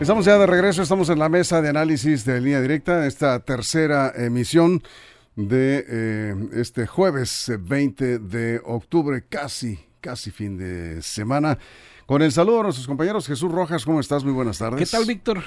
Estamos ya de regreso, estamos en la mesa de análisis de línea directa, esta tercera emisión de eh, este jueves 20 de octubre, casi, casi fin de semana. Con el saludo a nuestros compañeros, Jesús Rojas, ¿cómo estás? Muy buenas tardes. ¿Qué tal, Víctor?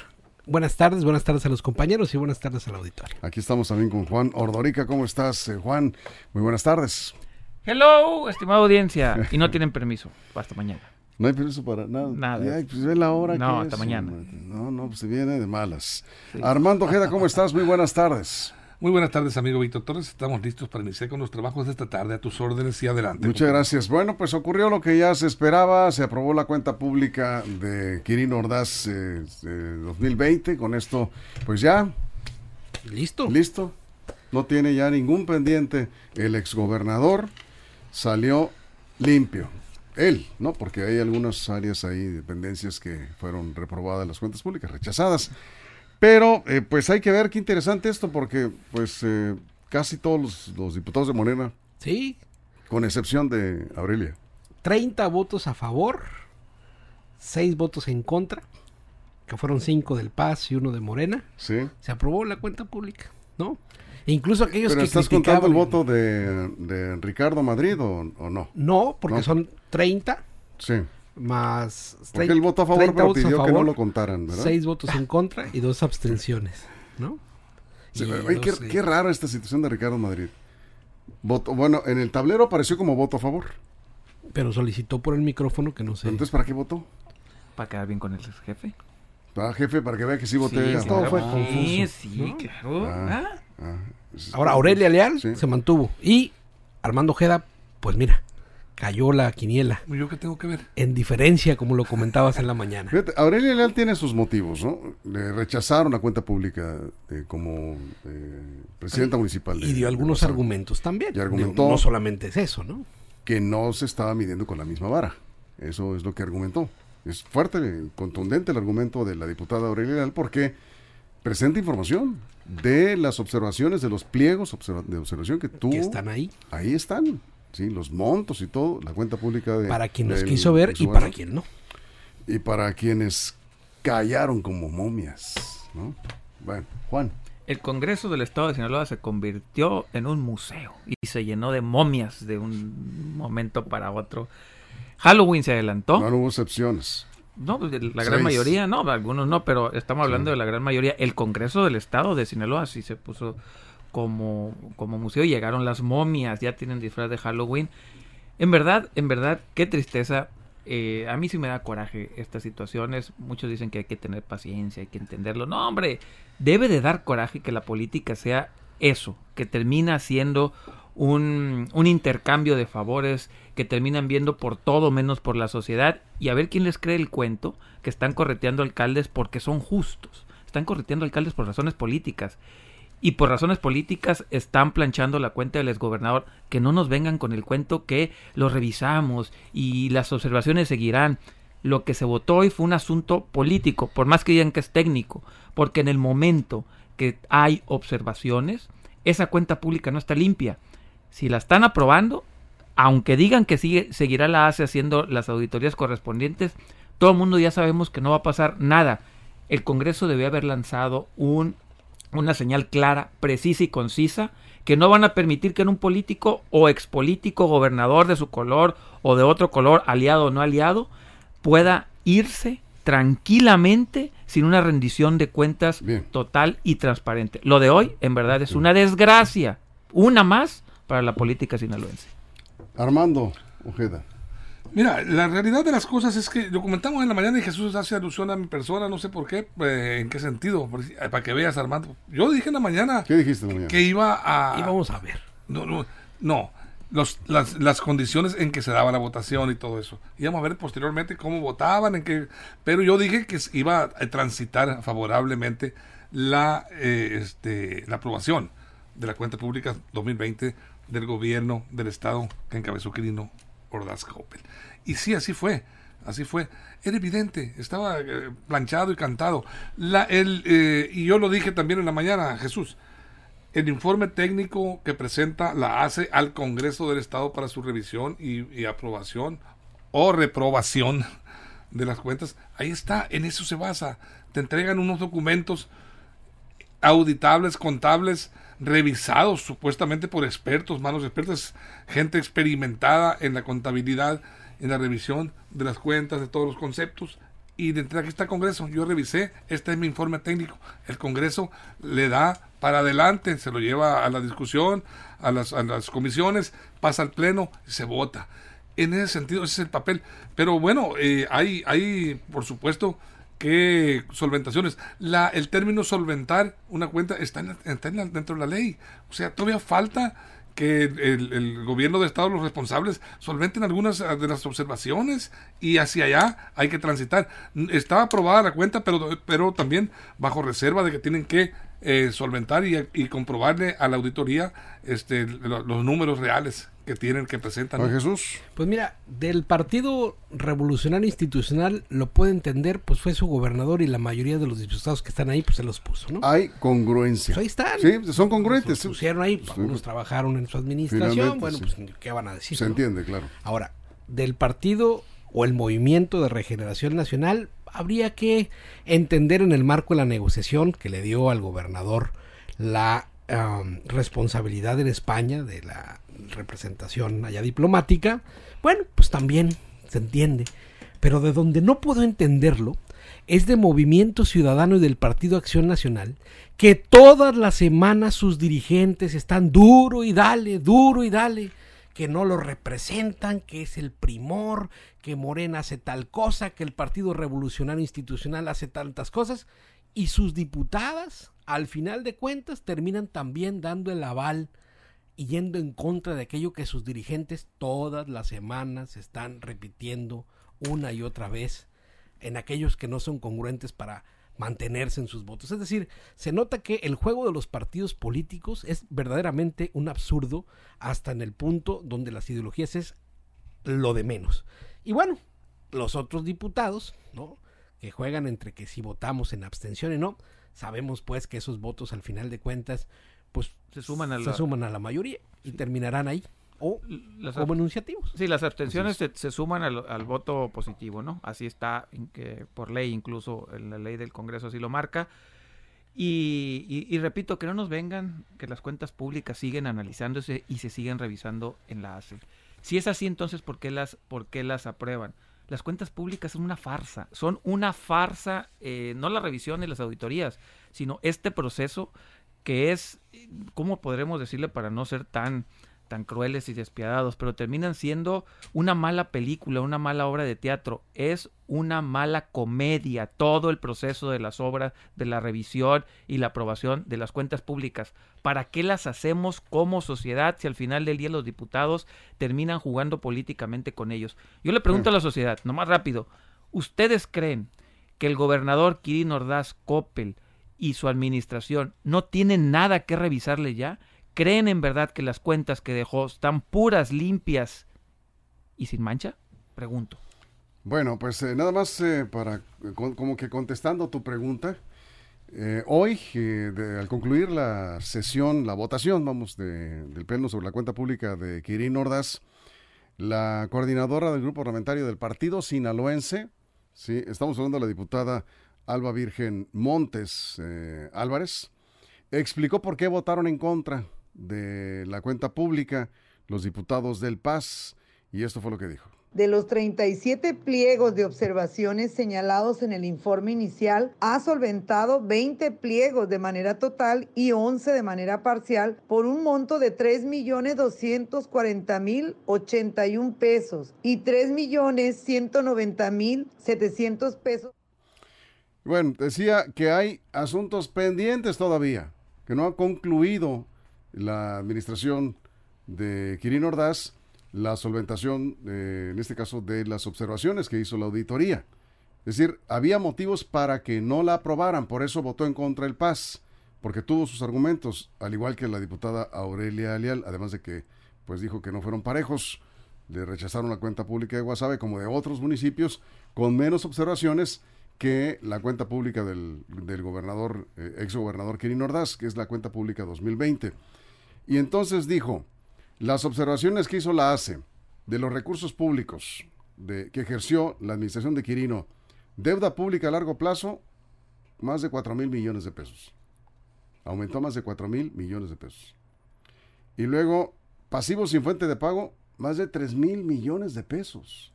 Buenas tardes, buenas tardes a los compañeros y buenas tardes al auditorio. Aquí estamos también con Juan Ordorica, ¿cómo estás, eh, Juan? Muy buenas tardes. Hello, estimada audiencia. Y no tienen permiso. Hasta mañana. No hay permiso para nada. Nada. Ay, pues ve la hora. No, que hasta es, mañana. hombre. No, no, pues se viene de malas. Armando Ojeda, ¿cómo estás? Muy buenas tardes. Muy buenas tardes, amigo Víctor Torres. Estamos listos para iniciar con los trabajos de esta tarde. A tus órdenes y adelante. Muchas gracias. Bueno, pues ocurrió lo que ya se esperaba. Se aprobó la cuenta pública de Quirino Ordaz eh, de 2020. Con esto, pues ya, ¿Listo? listo. No tiene ya ningún pendiente. El exgobernador salió limpio. Él, ¿no? Porque hay algunas áreas ahí, dependencias que fueron reprobadas las cuentas públicas, rechazadas. Pero, eh, pues hay que ver qué interesante esto, porque, pues, eh, casi todos los, los diputados de Morena, Sí, con excepción de Aurelia, 30 votos a favor, 6 votos en contra, que fueron 5 del Paz y uno de Morena. ¿sí? Se aprobó la cuenta pública, ¿no? Incluso aquellos Pero que estás contando criticaban... el voto de, de Ricardo Madrid o, o no? No, porque No. son 30 Sí. más... Porque él votó a favor, 30 pero pidió que no favor, lo contaran, ¿verdad? 6 votos en contra y 2 abstenciones, ¿no? Sí, Y oye, qué, qué raro esta situación de Ricardo Madrid. Voto, bueno, en el tablero apareció como voto a favor. Pero solicitó por el micrófono que no sé. Entonces, ¿para qué votó? Para quedar bien con el jefe. Para jefe, para que vea que sí voté sí, favor. fue sí, confuso, sí, ¿no? claro. Ah. Ah, Ah, Ahora, Aurelia Leal Sí. se mantuvo. Y Armando Ojeda, pues mira, cayó la quiniela. ¿Yo qué tengo que ver? En diferencia, como lo comentabas en la mañana. Fíjate, Aurelia Leal tiene sus motivos, ¿no? Le rechazaron la cuenta pública eh, como eh, presidenta municipal. de- Y dio algunos argumentos también. Y argumentó- Digo, No solamente es eso, ¿no? Que no se estaba midiendo con la misma vara. Eso es lo que argumentó. Es fuerte, contundente el argumento de la diputada Aurelia Leal porque presenta información de las observaciones, de los pliegos observa- de observación que tuvo. Que están ahí. Ahí están, sí, los montos y todo, la cuenta pública de... Para quien los quiso ver y para quien no. Y para quienes callaron como momias, ¿no? Bueno, Juan. El Congreso del Estado de Sinaloa se convirtió en un museo y se llenó de momias de un momento para otro. Halloween se adelantó. No, no hubo excepciones. No, pues, la gran mayoría, no, algunos no, pero estamos hablando de la gran mayoría. El Congreso del Estado de Sinaloa sí se puso como, como museo. Llegaron las momias, ya tienen disfraz de Halloween. En verdad, en verdad, qué tristeza. Eh, a mí sí me da coraje estas situaciones. Muchos dicen que hay que tener paciencia, hay que entenderlo. No, hombre, debe de dar coraje que la política sea eso, que termina siendo un, un intercambio de favores, que terminan viendo por todo menos por la sociedad y a ver quién les cree el cuento que están correteando alcaldes porque son justos. Están correteando alcaldes por razones políticas. Y por razones políticas están planchando la cuenta del exgobernador. Que no nos vengan con el cuento que lo revisamos y las observaciones seguirán. Lo que se votó hoy fue un asunto político, por más que digan que es técnico, porque en el momento que hay observaciones, esa cuenta pública no está limpia. Si la están aprobando, aunque digan que sigue, seguirá la ACE haciendo las auditorías correspondientes, todo el mundo ya sabemos que no va a pasar nada. El Congreso debe haber lanzado un, una señal clara, precisa y concisa, que no van a permitir que en un político o expolítico, gobernador de su color o de otro color, aliado o no aliado, pueda irse tranquilamente sin una rendición de cuentas Bien. total y transparente. Lo de hoy, en verdad, es una desgracia, una más para la política sinaloense. Armando Ojeda. Mira, la realidad de las cosas es que lo comentamos en la mañana y Jesús hace alusión a mi persona, no sé por qué, eh, en qué sentido, eh, para que veas, Armando. Yo dije en la mañana ¿Qué dijiste en la mañana? que iba a... Y vamos a ver. No, no, no, los, las, las condiciones en que se daba la votación y todo eso. Íbamos a ver posteriormente cómo votaban, en qué, pero yo dije que iba a transitar favorablemente la, eh, este, la aprobación de la cuenta pública 2020 del gobierno del estado que encabezó Quirino Ordaz Coppel. Y sí, así fue, así fue. Era evidente, estaba eh, planchado y cantado. La, el, eh, y yo lo dije también en la mañana, Jesús. El informe técnico que presenta la hace al Congreso del Estado para su revisión y, y aprobación o reprobación de las cuentas. Ahí está, en eso se basa. Te entregan unos documentos auditables, contables, revisados supuestamente por expertos, manos expertas, gente experimentada en la contabilidad, en la revisión de las cuentas, de todos los conceptos. Y de aquí está el Congreso. Yo revisé, este es mi informe técnico. El Congreso le da para adelante, se lo lleva a la discusión, a las, a las comisiones, pasa al Pleno y se vota. En ese sentido, ese es el papel. Pero bueno, eh, hay, hay, por supuesto, que solventaciones. La, el término solventar una cuenta está, en, está en dentro de la ley. O sea, todavía falta que el, el, gobierno de Estado, los responsables, solventen algunas de las observaciones y hacia allá hay que transitar. Está aprobada la cuenta, pero, pero también bajo reserva de que tienen que eh, solventar y, y, comprobarle a la auditoría este, los, los números reales que tienen, que presentan. ¿no? Jesús. Pues mira, del Partido Revolucionario Institucional lo puede entender, pues fue su gobernador y la mayoría de los diputados que están ahí, pues se los puso, ¿no? Hay congruencia. Pues ahí están. Sí, son congruentes. Se pusieron ahí, Sí. algunos trabajaron en su administración, Finalmente, bueno, sí. pues qué van a decir. Se no? entiende, claro. Ahora, del partido o el movimiento de regeneración nacional, habría que entender en el marco de la negociación que le dio al gobernador la um, responsabilidad en España de la representación allá diplomática, bueno, pues también se entiende. Pero de donde no puedo entenderlo es de Movimiento Ciudadano y del Partido Acción Nacional, que todas las semanas sus dirigentes están duro y dale, duro y dale, que no lo representan, que es el primor, que Morena hace tal cosa, que el Partido Revolucionario Institucional hace tantas cosas, y sus diputadas, al final de cuentas, terminan también dando el aval y yendo en contra de aquello que sus dirigentes todas las semanas están repitiendo una y otra vez en aquellos que no son congruentes para mantenerse en sus votos. Es decir, se nota que el juego de los partidos políticos es verdaderamente un absurdo hasta en el punto donde las ideologías es lo de menos. Y bueno, los otros diputados, ¿no? Que juegan entre que si votamos en abstención y no, sabemos pues que esos votos al final de cuentas pues Se suman a se la- suman a la mayoría y terminarán ahí o Las como enunciativos. Sí, las abstenciones se, se suman al, al voto positivo, ¿no? Así está en que por ley, incluso en la ley del Congreso así lo marca. Y, y- y repito, que no nos vengan que las cuentas públicas siguen analizándose y se siguen revisando en la ACE. Si es así, entonces, ¿por qué las, por qué las aprueban? Las cuentas públicas son una farsa, son una farsa, eh, no la revisión y las auditorías, sino este proceso que es, ¿cómo podremos decirle para no ser tan, tan crueles y despiadados? Pero terminan siendo una mala película, una mala obra de teatro. Es una mala comedia todo el proceso de las obras, de la revisión y la aprobación de las cuentas públicas. ¿Para qué las hacemos como sociedad si al final del día los diputados terminan jugando políticamente con ellos? Yo le pregunto a la sociedad, nomás rápido, ¿ustedes creen que el gobernador Kirin Ordaz Coppel y su administración no tienen nada que revisarle ya? ¿Creen en verdad que las cuentas que dejó están puras, limpias y sin mancha? Pregunto. Bueno, pues eh, nada más eh, para, eh, como que contestando tu pregunta, hoy, de- al concluir la sesión, la votación, vamos, de- del Pleno sobre la cuenta pública de Kirin Ordaz, la coordinadora del grupo parlamentario del Partido Sinaloense, sí, estamos hablando de la diputada Alba Virgen Montes Álvarez, explicó por qué votaron en contra de la cuenta pública los diputados del PAS, y esto fue lo que dijo. De los 37 pliegos de observaciones señalados en el informe inicial, ha solventado 20 pliegos de manera total y 11 de manera parcial por un monto de 3.240.081 pesos y 3.190.700 pesos. Bueno, decía que hay asuntos pendientes todavía, que no ha concluido la administración de Quirino Ordaz la solventación, eh, en este caso, de las observaciones que hizo la auditoría. Es decir, había motivos para que no la aprobaran, por eso votó en contra el PAS, porque tuvo sus argumentos, al igual que la diputada Aurelia Alial, además de que pues dijo que no fueron parejos, le rechazaron la cuenta pública de Guasave como de otros municipios con menos observaciones que la cuenta pública del, del gobernador, eh, ex gobernador Quirino Ordaz, que es la cuenta pública 2020. Y entonces dijo, las observaciones que hizo la ACE de los recursos públicos que ejerció la administración de Quirino, deuda pública a largo plazo, más de 4 mil millones de pesos. Aumentó más de 4 mil millones de pesos. Y luego, pasivos sin fuente de pago, más de 3 mil millones de pesos.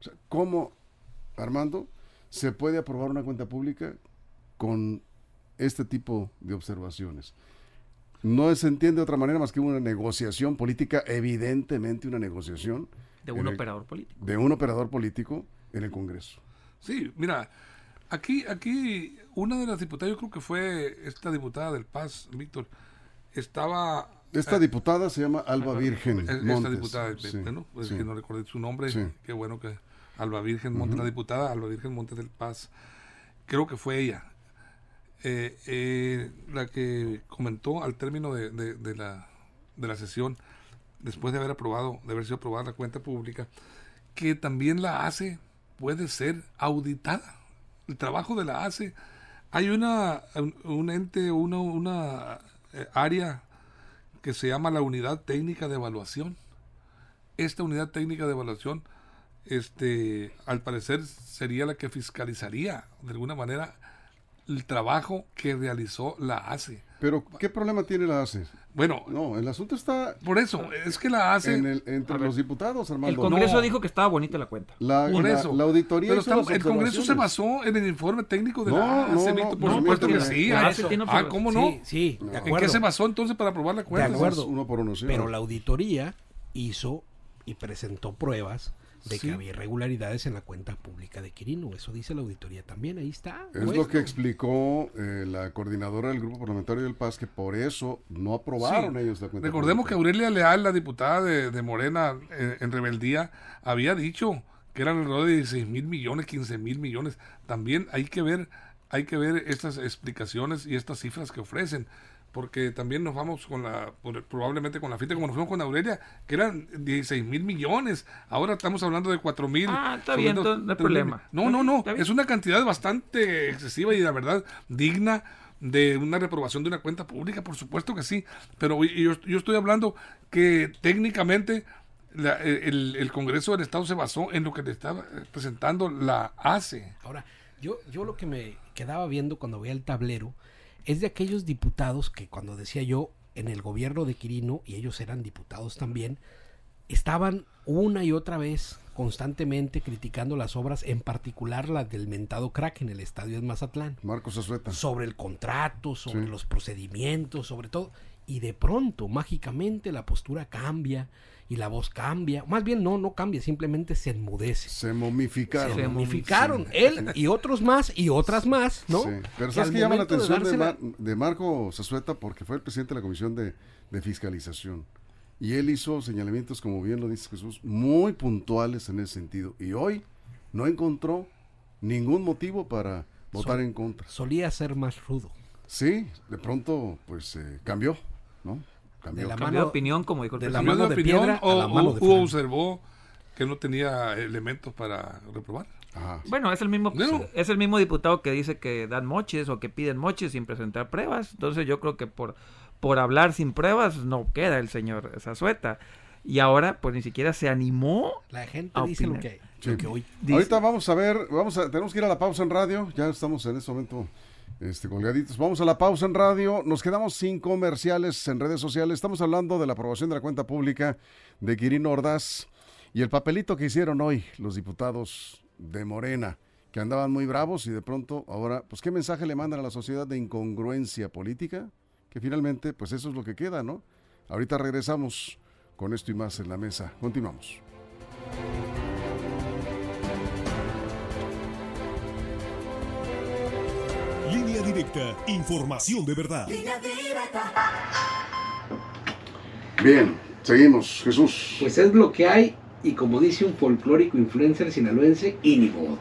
O sea, ¿cómo, Armando, se puede aprobar una cuenta pública con este tipo de observaciones? No se entiende de otra manera más que una negociación política, evidentemente una negociación. De un operador político. De un operador político en el Congreso. Sí, mira, aquí, aquí una de las diputadas, yo creo que fue esta diputada del Paz, Víctor, estaba... Esta eh, diputada se llama Alba Virgen. Montes. Esta diputada, bueno, pues que no recordé su nombre, qué bueno que Alba Virgen Montes, la diputada Alba Virgen Montes del Paz, creo que fue ella eh, eh, la que comentó al término de, la, de la sesión, después de haber aprobado, de haber sido aprobada la cuenta pública, que también la ACE puede ser auditada. El trabajo de la ACE, hay una, un, ente, una, una eh, área que se llama la Unidad Técnica de Evaluación. Esta Unidad Técnica de Evaluación, este, al parecer, sería la que fiscalizaría de alguna manera el trabajo que realizó la ACE. Pero, ¿qué problema tiene la ACE? Bueno, no, el asunto está. Por eso, es que la ACE. entre los diputados, Armando. El Congreso dijo que estaba bonita la cuenta. La, por eso. La, auditoría. Pero el Congreso se basó en el informe técnico de la ACE. No, por supuesto que sí. Ah, ¿cómo no? Sí, de ¿En qué se basó entonces para aprobar la cuenta? De acuerdo. Uno por uno, sí. Pero la auditoría hizo y presentó pruebas de que había irregularidades en la cuenta pública de Quirino. Eso dice la auditoría también, ahí está. Es lo que explicó eh, la coordinadora del Grupo Parlamentario del Paz, que por eso no aprobaron ellos la cuenta Recordemos que Aurelia Leal, la diputada de, Morena eh, en rebeldía, había dicho que eran alrededor de 16 mil millones, 15 mil millones. También hay que ver hay que ver estas explicaciones y estas cifras que ofrecen porque también nos vamos con la, probablemente con la fita como nos fuimos con Aurelia, que eran 16 mil millones, ahora estamos hablando de 4 mil. Ah, está bien, no hay problema. No, no, no, es una cantidad bastante excesiva y la verdad digna de una reprobación de una cuenta pública, por supuesto que sí, pero yo, yo estoy hablando que técnicamente el, el, Congreso del Estado se basó en lo que le estaba presentando la ACE. Ahora, yo, yo lo que me quedaba viendo cuando veía el tablero, es de aquellos diputados que cuando decía yo en el gobierno de Quirino, y ellos eran diputados también, estaban una y otra vez constantemente criticando las obras, en particular la del mentado crack en el estadio de Mazatlán. Marcos Azueta. Sobre el contrato, sobre los procedimientos, sobre todo. Y de pronto, mágicamente, la postura cambia y la voz cambia. Más bien no, no cambia, simplemente se enmudece. Se momificaron. Se momificaron. Él y otros más y otras más, ¿no? Sí. Pero ¿sabes que llama la atención de, Marco Sazueta? Porque fue el presidente de la Comisión de, Fiscalización. Y él hizo señalamientos, como bien lo dice Jesús, muy puntuales en ese sentido. Y hoy no encontró ningún motivo para votar en contra. Solía ser más rudo. Sí, de pronto pues eh, cambió, ¿no? Cambió, de la de opinión, como dijo el de la mano de, opinión o, observó que no tenía elementos para reprobar. Bueno, es el mismo es el mismo diputado que dice que dan moches o que piden moches sin presentar pruebas. Entonces yo creo que por por hablar sin pruebas no queda el señor Zazueta. Y ahora pues ni siquiera se animó. La gente dice lo que, hoy Ahorita vamos a ver, vamos a tenemos que ir a la pausa en radio. Ya estamos en este momento este, colgaditos. Vamos a la pausa en radio. Nos quedamos sin comerciales en redes sociales. Estamos hablando de la aprobación de la cuenta pública de Quirino Ordaz y el papelito que hicieron hoy los diputados de Morena, que andaban muy bravos y de pronto ahora, pues, ¿qué mensaje le mandan a la sociedad de incongruencia política? Que finalmente, pues eso es lo que queda, ¿no? Ahorita regresamos con esto y más en la mesa. Continuamos. Línea directa, información de verdad. Bien, Seguimos, Jesús. Pues es lo que hay y como dice un folclórico influencer sinaloense, y ni modo.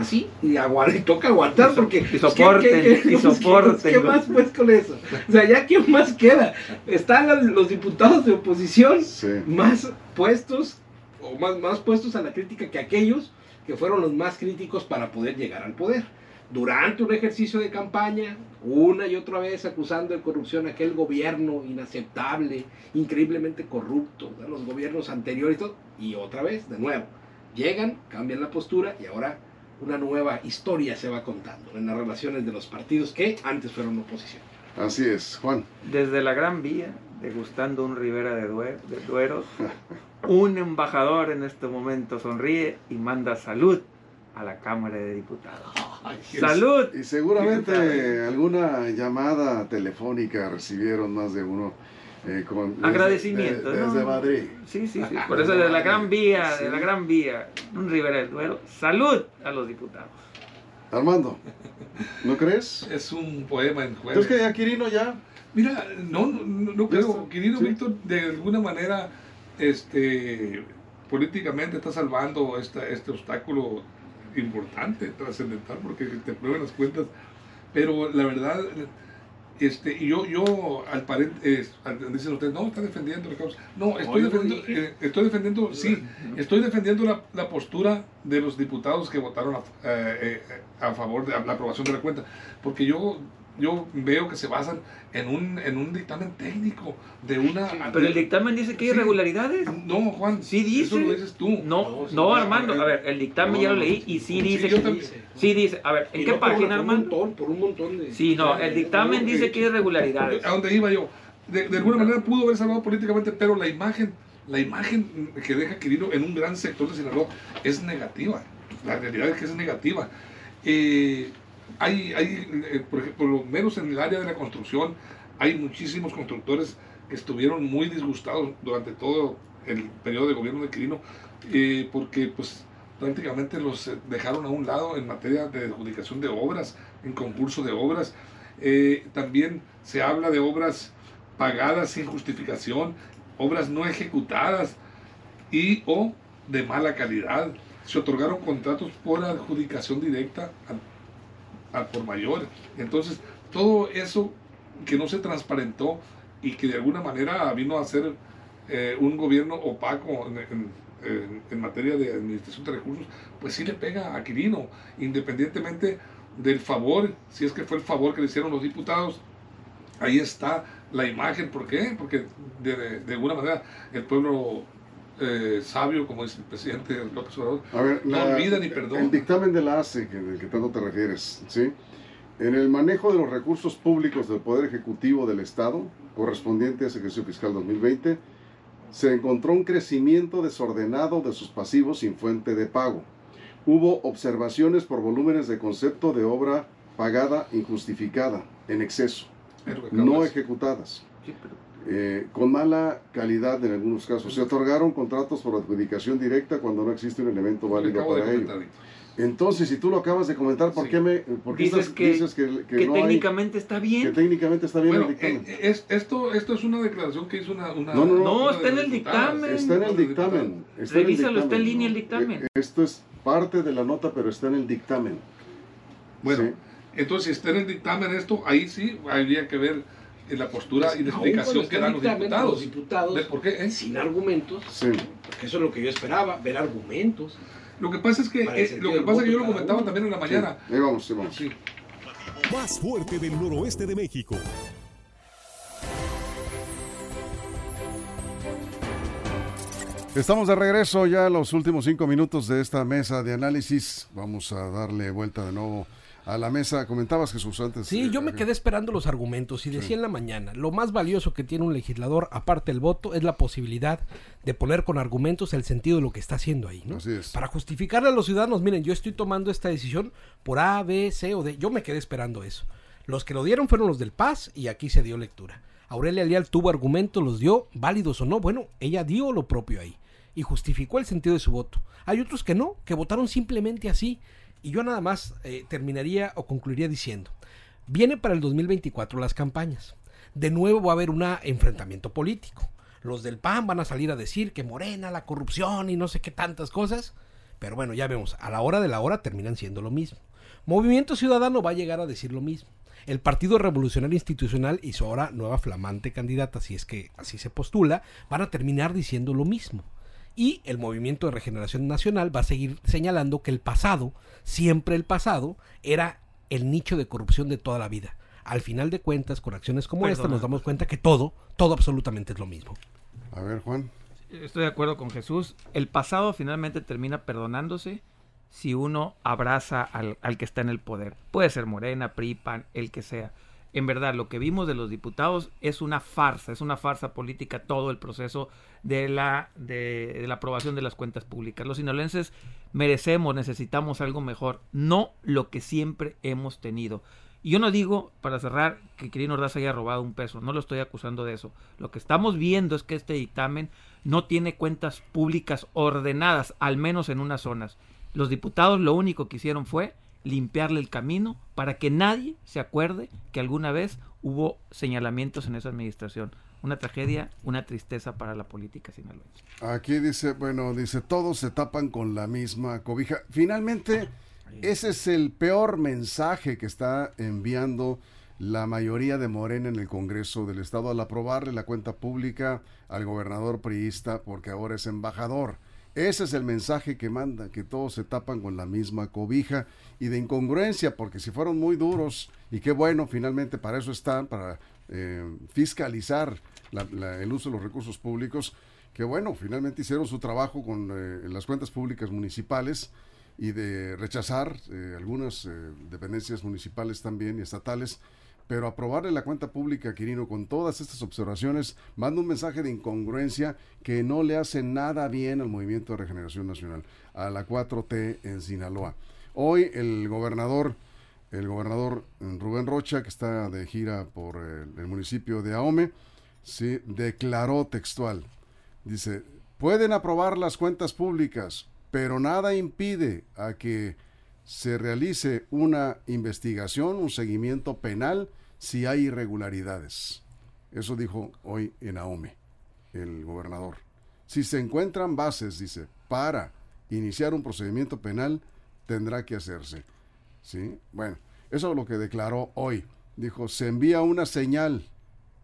Así, y, toca aguantar porque... Y soporte, y soporte. ¿Qué más pues con eso? O sea, ya quién más queda. Están los diputados de oposición Sí. más puestos, o más, más puestos a la crítica que aquellos que fueron los más críticos para poder llegar al poder. Durante un ejercicio de campaña, una y otra vez acusando de corrupción a aquel gobierno inaceptable, increíblemente corrupto, de los gobiernos anteriores y todo, y otra vez, de nuevo, llegan, cambian la postura y ahora una nueva historia se va contando en las relaciones de los partidos que antes fueron oposición. Así es, Juan. Desde la Gran Vía, degustando un Ribera de, Due- de Dueros, un embajador en este momento sonríe y manda salud a la Cámara de Diputados. ¡Salud! Y seguramente alguna llamada telefónica recibieron más de uno. eh, con, desde- Agradecimiento, de- ¿no? desde Madrid. Sí, sí, sí. Por eso de la Gran Vía, de la Gran Vía, un Ribera del Duero, salud a los diputados. Armando, ¿no crees? Es un poema en jueves. ¿Entonces que ya Quirino ya? Mira, no, no, no, creo. sí. Víctor, de alguna manera, este, políticamente está salvando esta, este obstáculo importante, trascendental, porque te prueben las cuentas. Pero la verdad, este, yo, yo al paréntesis, dicen ustedes, no, está defendiendo la causa. No, estoy defendiendo, eh, estoy defendiendo, sí, estoy defendiendo la, la postura de los diputados que votaron a, eh, eh, a favor de la aprobación de la cuenta. Porque yo, yo veo que se basan en un, en un dictamen técnico de una... Pero el dictamen dice que hay Sí. irregularidades. No, Juan, Sí dice. eso lo dices tú. No, sí, no, no, Armando. A ver, el dictamen no, ya lo leí y sí Sí, dice yo que. también. Sí dice. A ver, ¿en Y qué no por página, una- por un Armando? montón, por un montón de... Sí, no, el dictamen dice que hay irregularidades. ¿A dónde iba yo? De, de alguna manera pudo haber salvado políticamente, pero la imagen, la imagen que deja Quirino en un gran sector de Sinaloa es negativa. La realidad es que es negativa. Eh, hay, hay eh, por ejemplo, lo menos en el área de la construcción, hay muchísimos constructores que estuvieron muy disgustados durante todo el periodo de gobierno de Quirino, porque pues prácticamente los eh, dejaron a un lado en materia de adjudicación de obras, en concurso de obras. Eh, también se habla de obras pagadas sin justificación, obras no ejecutadas y o de mala calidad. Se otorgaron contratos por adjudicación directa al, por mayor. Entonces, todo eso que no se transparentó y que de alguna manera vino a ser eh, un gobierno opaco en, materia de administración de recursos, pues sí le pega a Quirino, independientemente del favor, si es que fue el favor que le hicieron los diputados, ahí está la imagen. ¿Por qué? Porque de alguna manera el pueblo eh, sabio, como dice el presidente López Obrador, A ver, no olvida ni perdona. El dictamen de la ACE, que, del que tanto te refieres, ¿sí? En el manejo de los recursos públicos del Poder Ejecutivo del Estado, correspondiente a ese ejercicio fiscal 2020, se encontró un crecimiento desordenado de sus pasivos sin fuente de pago. Hubo observaciones por volúmenes de concepto de obra pagada injustificada, en exceso, no ejecutadas Sí, pero- eh, con mala calidad en algunos casos. Se otorgaron contratos por adjudicación directa cuando no existe un elemento que válido para ello. Entonces, si tú lo acabas de comentar, ¿por Sí. qué me por qué Dices estás- que- dices que, que Que no hay- técnicamente está que bien. técnicamente está bien Bueno, el dictamen? eh, es, esto, esto es una declaración que hizo una... una No, no, no. No, una está en el dictamen. está en el dictamen. diputadas. está en el Revísalo, está en línea el dictamen. Eh, Esto es parte de la nota, pero está en el dictamen. Bueno, Sí. entonces si está en el dictamen esto, ahí sí habría que ver eh, la postura y la explicación que dan los diputados. Los diputados, ¿De por qué? eh? sin argumentos, Sí. porque eso es lo que yo esperaba, ver argumentos. Lo que pasa es que, eh, lo que pasa es que yo lo comentaba uno. también en la mañana. Sí. Ahí vamos, sí, vamos. Sí. Más fuerte del noroeste de México. Estamos de regreso ya en los últimos cinco minutos de esta mesa de análisis. Vamos a darle vuelta de nuevo a la mesa. Comentabas, Jesús, antes. Sí, eh, yo me quedé esperando los argumentos y decía en la mañana, lo más valioso que tiene un legislador, aparte del voto, es la posibilidad de poner con argumentos el sentido de lo que está haciendo ahí, ¿no? Así es. Para justificarle a los ciudadanos, miren, yo estoy tomando esta decisión por A, B, C o D. Yo me quedé esperando eso. Los que lo dieron fueron los del Paz y aquí se dio lectura. Aurelia Leal tuvo argumentos, los dio, válidos o no. Bueno, ella dio lo propio ahí y justificó el sentido de su voto. Hay otros que no, que votaron simplemente así. Y yo nada más eh, terminaría o concluiría diciendo, viene para el 2024 las campañas. De nuevo va a haber un enfrentamiento político. Los del PAN van a salir a decir que Morena, la corrupción y no sé qué tantas cosas. Pero bueno, ya vemos, a la hora de la hora terminan siendo lo mismo. Movimiento Ciudadano va a llegar a decir lo mismo. El Partido Revolucionario Institucional y su ahora nueva flamante candidata, si es que así se postula, van a terminar diciendo lo mismo. Y el Movimiento de Regeneración Nacional va a seguir señalando que el pasado, siempre el pasado, era el nicho de corrupción de toda la vida. Al final de cuentas, con acciones como esta, nos damos cuenta que todo, todo absolutamente es lo mismo. A ver, Juan. Estoy de acuerdo con Jesús. El pasado finalmente termina perdonándose si uno abraza al, al que está en el poder. Puede ser Morena, PRI, PAN, el que sea en verdad lo que vimos de los diputados es una farsa, es una farsa política todo el proceso de la, de, la aprobación de las cuentas públicas. Los sinolenses merecemos, necesitamos algo mejor, no lo que siempre hemos tenido. Y yo no digo, para cerrar, que Quirino Ordaz haya robado un peso, no lo estoy acusando de eso. Lo que estamos viendo es que este dictamen no tiene cuentas públicas ordenadas, al menos en unas zonas. Los diputados lo único que hicieron fue limpiarle el camino para que nadie se acuerde que alguna vez hubo señalamientos en esa administración. Una tragedia, una tristeza para la política sinaloense. Aquí dice, bueno, dice, todos se tapan con la misma cobija. Finalmente, ese es el peor mensaje que está enviando la mayoría de Morena en el Congreso del Estado al aprobarle la cuenta pública al gobernador priista porque ahora es embajador. Ese es el mensaje que manda, que todos se tapan con la misma cobija y de incongruencia, porque si fueron muy duros, y qué bueno, finalmente para eso están, para eh, fiscalizar el uso de los recursos públicos, que bueno, finalmente hicieron su trabajo con eh, las cuentas públicas municipales y de rechazar eh, algunas dependencias municipales también y estatales pero aprobarle la cuenta pública Quirino con todas estas observaciones manda un mensaje de incongruencia que no le hace nada bien al Movimiento de Regeneración Nacional, a la 4T en Sinaloa. Hoy el gobernador, el gobernador Rubén Rocha, que está de gira por el, municipio de Ahome, sí, declaró textual, dice, pueden aprobar las cuentas públicas, pero nada impide a que se realice una investigación, un seguimiento penal si hay irregularidades. Eso dijo hoy en Ahome el gobernador. Si se encuentran bases, dice, para iniciar un procedimiento penal, tendrá que hacerse. ¿Sí? Bueno, eso es lo que declaró hoy. Dijo, se envía una señal,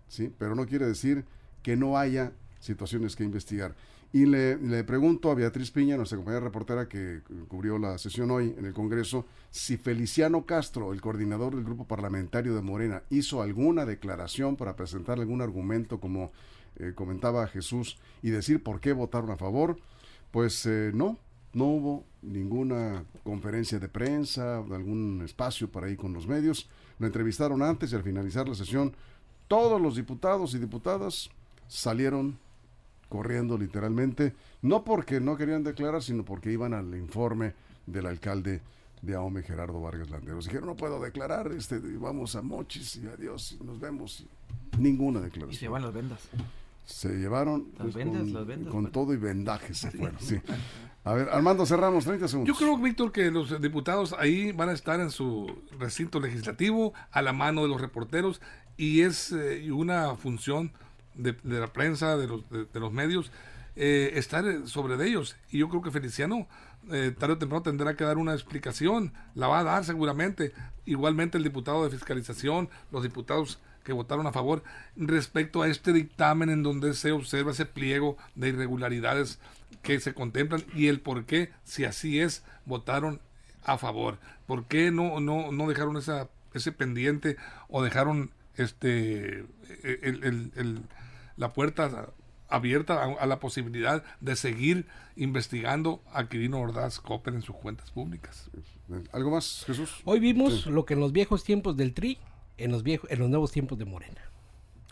¿sí? Pero no quiere decir que no haya situaciones que investigar. Y le, pregunto a Beatriz Piña, nuestra compañera reportera que cubrió la sesión hoy en el Congreso, si Feliciano Castro, el coordinador del grupo parlamentario de Morena, hizo alguna declaración para presentar algún argumento, como eh, comentaba Jesús, y decir por qué votaron a favor. Pues eh, no, no hubo ninguna conferencia de prensa, algún espacio para ir con los medios. Lo entrevistaron antes y al finalizar la sesión, todos los diputados y diputadas salieron corriendo literalmente, no porque no querían declarar, sino porque iban al informe del alcalde de Ahome, Gerardo Vargas Landeros. Dijeron, no puedo declarar, este, vamos a Mochis y adiós, y nos vemos. Ninguna declaración. Y se llevan las vendas. Se llevaron las vendas, las vendas, con todo y vendajes se fueron, sí. A ver, Armando, cerramos 30 segundos. Yo creo, Víctor, que los diputados ahí van a estar en su recinto legislativo, a la mano de los reporteros, y es eh, una función de, la prensa, de los, de, los medios, eh, estar sobre de ellos. Y yo creo que Feliciano eh, tarde o temprano tendrá que dar una explicación, la va a dar seguramente. Igualmente el diputado de fiscalización, los diputados que votaron a favor respecto a este dictamen en donde se observa ese pliego de irregularidades que se contemplan y el por qué, si así es, votaron a favor. ¿Por qué no, no, no dejaron esa, ese pendiente o dejaron este el, el la puerta abierta a, la posibilidad de seguir investigando a Quirino Ordaz Copper en sus cuentas públicas. ¿Algo más, Jesús? Hoy vimos lo que en los viejos tiempos del TRI, en los, viejos, en los nuevos tiempos de Morena.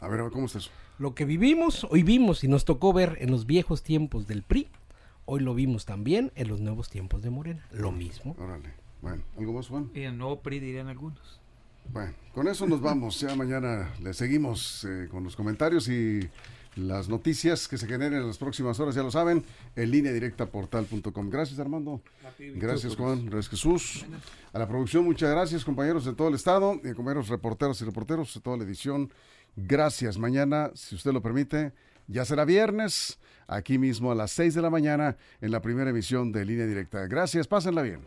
A ver, ¿cómo está eso? Lo que vivimos, hoy vimos y nos tocó ver en los viejos tiempos del PRI, hoy lo vimos también en los nuevos tiempos de Morena. Lo mismo. Órale. Bueno, ¿algo más, Juan? Y el nuevo PRI dirían algunos. Bueno, con eso nos vamos. Ya mañana le seguimos eh, con los comentarios y las noticias que se generen en las próximas horas, ya lo saben, en línea directa portal.com. Gracias Armando. Gracias Juan. Gracias Jesús. A la producción, muchas gracias compañeros de todo el estado, y compañeros reporteros y reporteros de toda la edición. Gracias. Mañana, si usted lo permite, Ya será viernes, aquí mismo a las 6 de la mañana, en la primera emisión de Línea Directa. Gracias, pásenla bien.